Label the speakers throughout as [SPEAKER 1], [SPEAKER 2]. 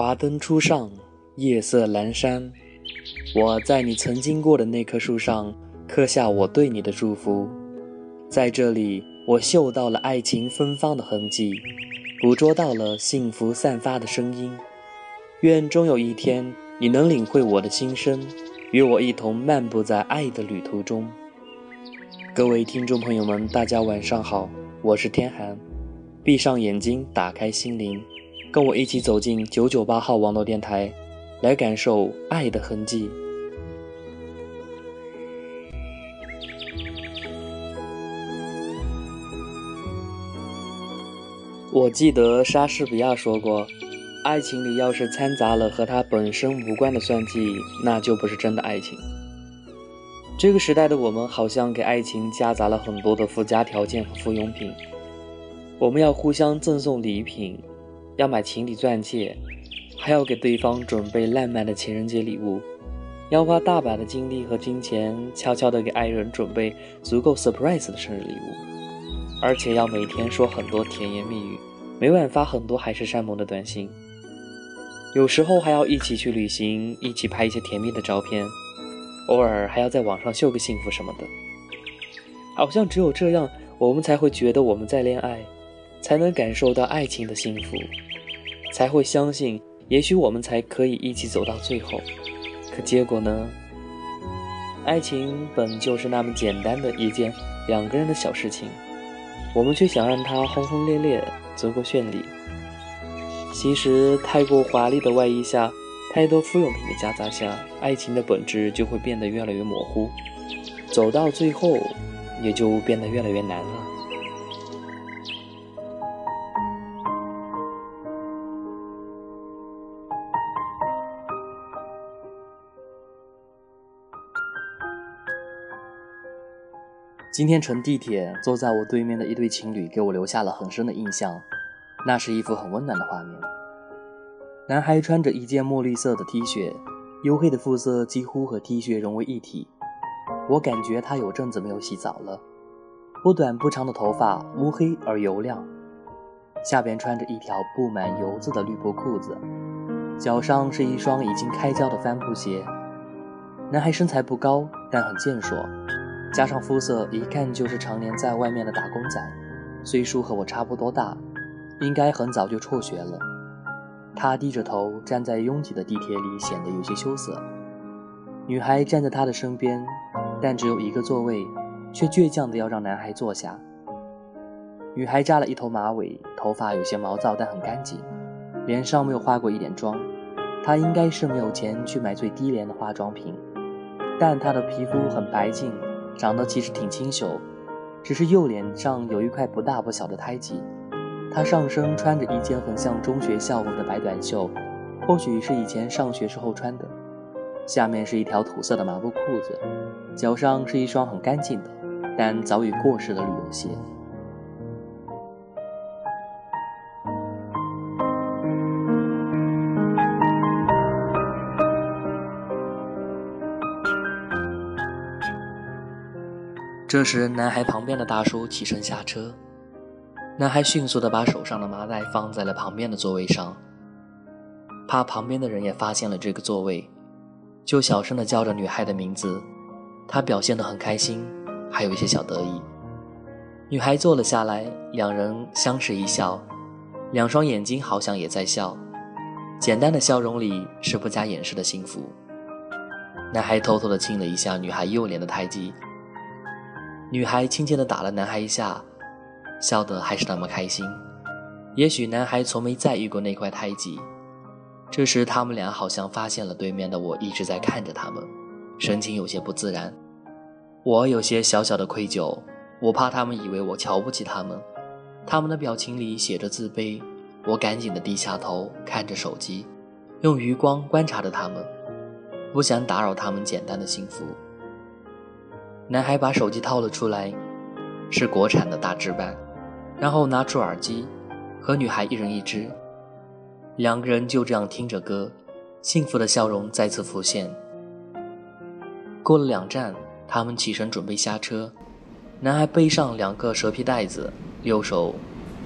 [SPEAKER 1] 华灯初上，夜色阑珊。我在你曾经过的那棵树上刻下我对你的祝福，在这里，我嗅到了爱情芬芳的痕迹，捕捉到了幸福散发的声音。愿终有一天，你能领会我的心声，与我一同漫步在爱的旅途中。各位听众朋友们，大家晚上好，我是天寒。闭上眼睛，打开心灵，跟我一起走进九九八号网络电台，来感受爱的痕迹。我记得莎士比亚说过。爱情里要是掺杂了和它本身无关的算计，那就不是真的爱情。这个时代的我们好像给爱情夹杂了很多的附加条件和附庸品。我们要互相赠送礼品，要买情侣钻戒，还要给对方准备浪漫的情人节礼物，要花大把的精力和金钱，悄悄地给爱人准备足够 surprise 的生日礼物，而且要每天说很多甜言蜜语，每晚发很多海誓山盟的短信。有时候还要一起去旅行，一起拍一些甜蜜的照片，偶尔还要在网上秀个幸福什么的。好像只有这样，我们才会觉得我们在恋爱，才能感受到爱情的幸福，才会相信，也许我们才可以一起走到最后。可结果呢？爱情本就是那么简单的一件两个人的小事情，我们却想让它轰轰烈烈，足够绚丽。其实，太过华丽的外衣下，太多附庸品的夹杂下，爱情的本质就会变得越来越模糊，走到最后，也就变得越来越难了。今天乘地铁，坐在我对面的一对情侣，给我留下了很深的印象。那是一幅很温暖的画面。男孩穿着一件墨绿色的 T 恤，黝黑的肤色几乎和 T 恤融为一体。我感觉他有阵子没有洗澡了，不短不长的头发乌黑而油亮，下边穿着一条布满油渍的绿布裤子，脚上是一双已经开胶的帆布鞋。男孩身材不高，但很健硕，加上肤色一看就是常年在外面的打工仔，岁数和我差不多大。应该很早就辍学了。他低着头站在拥挤的地铁里，显得有些羞涩。女孩站在他的身边，但只有一个座位，却倔强地要让男孩坐下。女孩扎了一头马尾，头发有些毛躁，但很干净，脸上没有化过一点妆。她应该是没有钱去买最低廉的化妆品，但她的皮肤很白净，长得其实挺清秀，只是右脸上有一块不大不小的胎记。她上身穿着一件很像中学校服的白短袖，或许是以前上学时候穿的。下面是一条土色的麻布裤子，脚上是一双很干净的，但早已过时的旅游鞋。这时，男孩旁边的大叔起身下车。男孩迅速地把手上的麻袋放在了旁边的座位上，怕旁边的人也发现了这个座位，就小声地叫着女孩的名字。他表现得很开心，还有一些小得意。女孩坐了下来，两人相视一笑，两双眼睛好像也在笑，简单的笑容里是不加掩饰的幸福。男孩偷偷地亲了一下女孩右脸的胎记，女孩轻轻地打了男孩一下。笑得还是那么开心，也许男孩从没在意过那块胎记。这时，他们俩好像发现了对面的我一直在看着他们，神情有些不自然。我有些小小的愧疚，我怕他们以为我瞧不起他们。他们的表情里写着自卑，我赶紧的低下头看着手机，用余光观察着他们，不想打扰他们简单的幸福。男孩把手机掏了出来，是国产的大直板。然后拿出耳机，和女孩一人一只，两个人就这样听着歌，幸福的笑容再次浮现。过了两站，他们起身准备下车，男孩背上两个蛇皮袋子，右手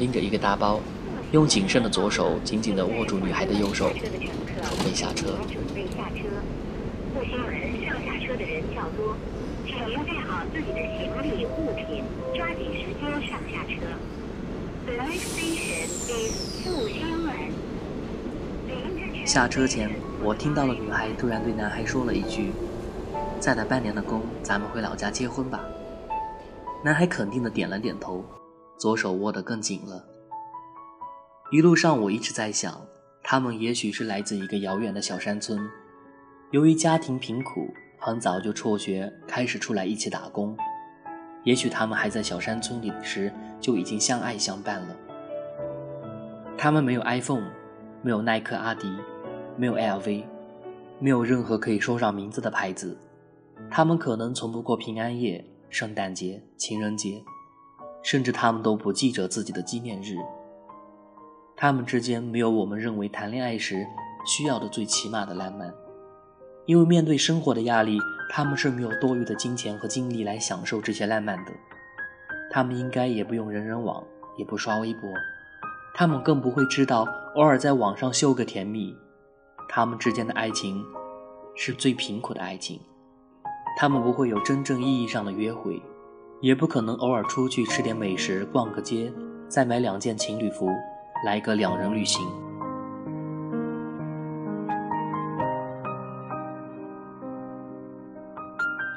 [SPEAKER 1] 拎着一个大包，用谨慎的左手紧紧地握住女孩的右手，准备下车。
[SPEAKER 2] 准备下车。复兴门上下车的人较多，请带好自己的行李物品，抓紧时间上下车。The next station is 复兴门。
[SPEAKER 1] 下车前，我听到了女孩突然对男孩说了一句：“再打半年的工，咱们回老家结婚吧。”男孩肯定的点了点头，左手握得更紧了。一路上，我一直在想，他们也许是来自一个遥远的小山村，由于家庭贫苦，很早就辍学，开始出来一起打工。也许他们还在小山村里时就已经相爱相伴了。他们没有 iPhone，没有耐克、阿迪，没有 LV，没有任何可以说上名字的牌子。他们可能从不过平安夜、圣诞节、情人节，甚至他们都不记着自己的纪念日。他们之间没有我们认为谈恋爱时需要的最起码的浪漫，因为面对生活的压力，他们是没有多余的金钱和精力来享受这些浪漫的。他们应该也不用人人网，也不刷微博，他们更不会知道偶尔在网上秀个甜蜜。他们之间的爱情是最贫苦的爱情，他们不会有真正意义上的约会，也不可能偶尔出去吃点美食、逛个街，再买两件情侣服。来个两人旅行。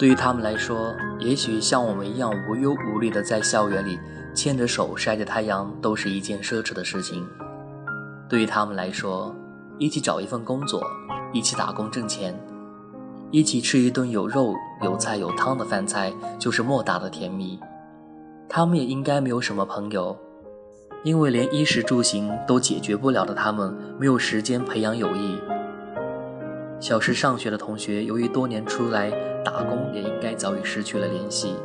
[SPEAKER 1] 对于他们来说，也许像我们一样无忧无虑的在校园里牵着手晒着太阳，都是一件奢侈的事情。对于他们来说，一起找一份工作，一起打工挣钱，一起吃一顿有肉有菜有汤的饭菜，就是莫大的甜蜜。他们也应该没有什么朋友。因为连衣食住行都解决不了的他们，没有时间培养友谊。小时上学的同学，由于多年出来打工，也应该早已失去了联系。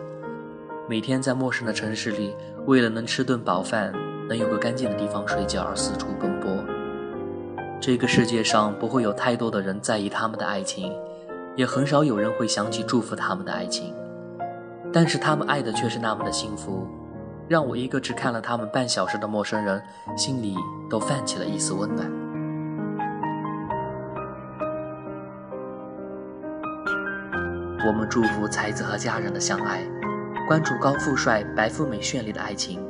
[SPEAKER 1] 每天在陌生的城市里，为了能吃顿饱饭，能有个干净的地方睡觉而四处奔波。这个世界上不会有太多的人在意他们的爱情，也很少有人会想起祝福他们的爱情。但是他们爱的却是那么的幸福。让我一个只看了他们半小时的陌生人，心里都泛起了一丝温暖。我们祝福才子和佳人的相爱，关注高富帅、白富美绚丽的爱情。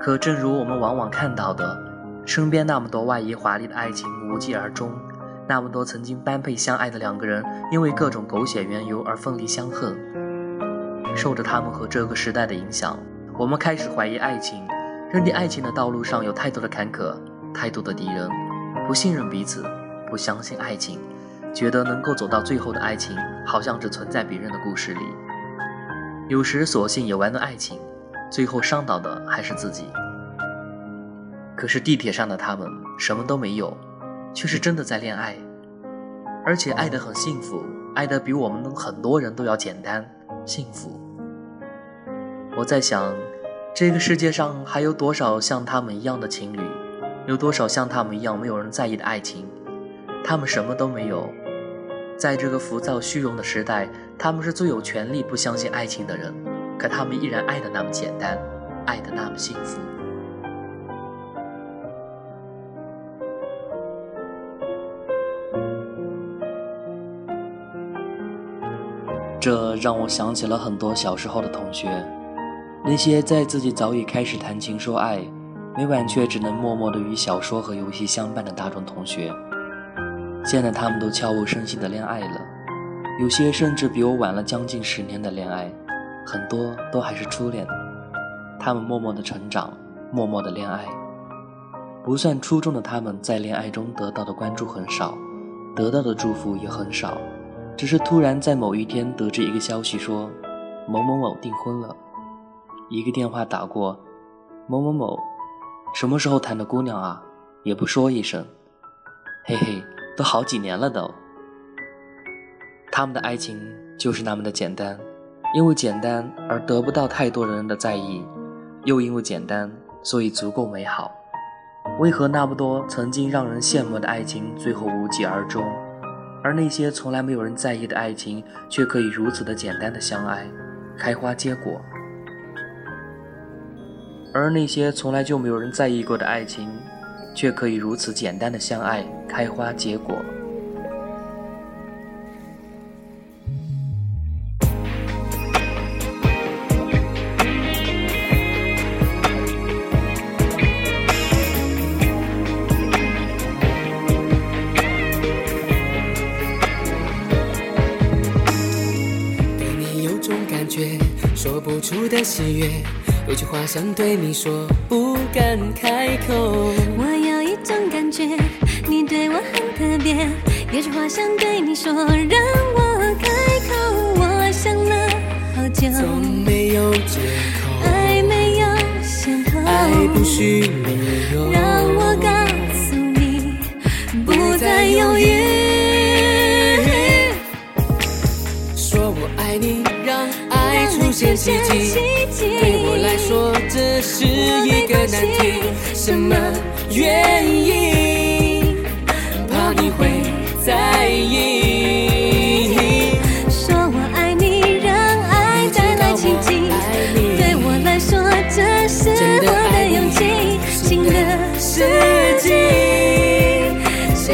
[SPEAKER 1] 可正如我们往往看到的，身边那么多外衣华丽的爱情无疾而终，那么多曾经般配相爱的两个人，因为各种狗血缘由而分离相恨，受着他们和这个时代的影响。我们开始怀疑爱情，认定爱情的道路上有太多的坎坷，太多的敌人，不信任彼此，不相信爱情，觉得能够走到最后的爱情，好像只存在别人的故事里。有时索性也玩弄爱情，最后伤到的还是自己。可是地铁上的他们什么都没有，却是真的在恋爱，而且爱得很幸福，爱得比我们很多人都要简单幸福。我在想，这个世界上还有多少像他们一样的情侣？有多少像他们一样没有人在意的爱情？他们什么都没有，在这个浮躁虚荣的时代，他们是最有权利不相信爱情的人。可他们依然爱的那么简单，爱的那么幸福。这让我想起了很多小时候的同学。那些在自己早已开始谈情说爱，每晚却只能默默的与小说和游戏相伴的大众同学，现在他们都悄无声息的恋爱了，有些甚至比我晚了将近十年的恋爱，很多都还是初恋。他们默默的成长，默默的恋爱。不算出众的他们在恋爱中得到的关注很少，得到的祝福也很少，只是突然在某一天得知一个消息说，某某某订婚了。一个电话打过，某某某，什么时候谈的姑娘啊？也不说一声，嘿嘿，都好几年了都。他们的爱情就是那么的简单，因为简单而得不到太多人的在意，又因为简单，所以足够美好。为何那么多曾经让人羡慕的爱情最后无疾而终，而那些从来没有人在意的爱情却可以如此的简单的相爱，开花结果？而那些从来就没有人在意过的爱情，却可以如此简单的相爱、开花结果。
[SPEAKER 3] 对你有种感觉，说不出的喜悦，有句话想对你说，不敢开口。
[SPEAKER 4] 有句话想对你说，让我开口。我想了好久，
[SPEAKER 3] 总没有借口，
[SPEAKER 4] 爱没有先后，
[SPEAKER 3] 爱不需理由，
[SPEAKER 4] 让我告诉你，不再犹豫。
[SPEAKER 3] 说我爱你，让爱出现奇迹。对我来说，这是一个难题。什么原因？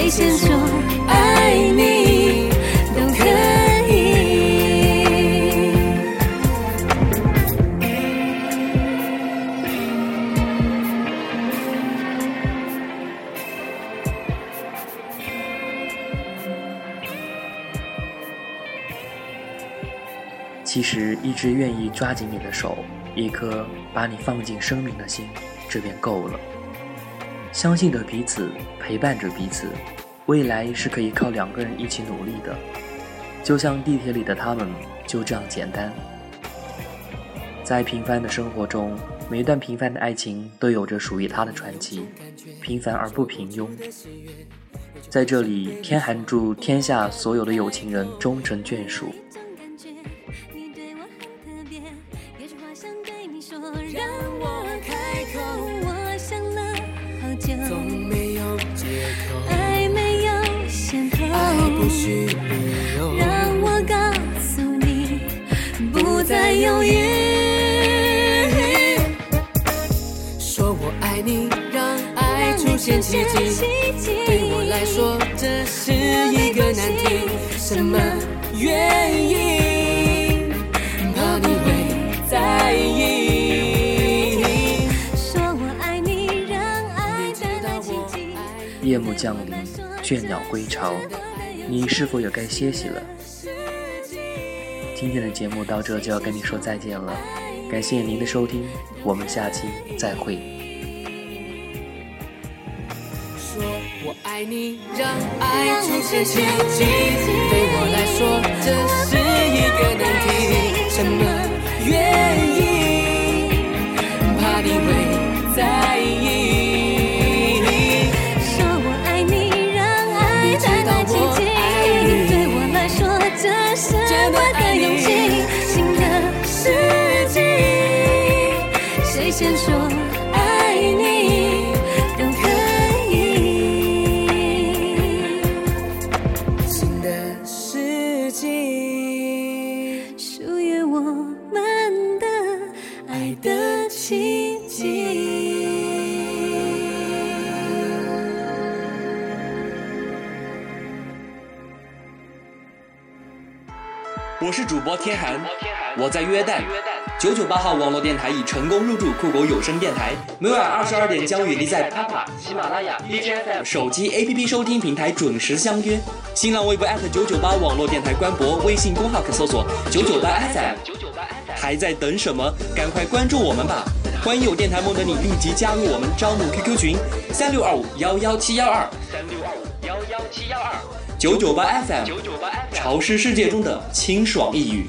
[SPEAKER 4] 先说爱你都可以。
[SPEAKER 1] 其实，一直愿意抓紧你的手，一颗把你放进生命的心，这便够了。相信着彼此，陪伴着彼此，未来是可以靠两个人一起努力的。就像地铁里的他们，就这样简单。在平凡的生活中，每一段平凡的爱情都有着属于它的传奇，平凡而不平庸。在这里，天寒祝天下所有的有情人终成眷属。
[SPEAKER 4] 你对我很特别，有句话想对你说，让我开口。我想了
[SPEAKER 3] 总没有借口，
[SPEAKER 4] 爱没有先后，
[SPEAKER 3] 爱不需理由，
[SPEAKER 4] 让我告诉你，不再犹豫。
[SPEAKER 3] 说我爱你，让爱出现奇迹。对我来说，这是一个难题。什么原因？
[SPEAKER 1] 降临，倦鸟归巢，你是否也该歇息了？今天的节目到这就要跟你说再见了，感谢您的收听，我们下期再会。
[SPEAKER 3] 说我爱你，让爱出现奇迹。对我来说，这是
[SPEAKER 4] 是
[SPEAKER 5] 播天寒，我在约旦。九九八号网络电台已成功入驻酷狗有声电台，每晚二十二点将与您在 Papa、喜马拉雅、DJFM 手机 APP 收听平台准时相约。新浪微博九九八网络电台官博，微信公号可搜索九九八 FM。还在等什么？赶快关注我们吧！欢迎有电台梦的你立即加入我们招募 QQ 群三六二五幺幺七幺二三六二五幺幺七幺二 FM 九九八 FM 潮湿世界中的清爽一语。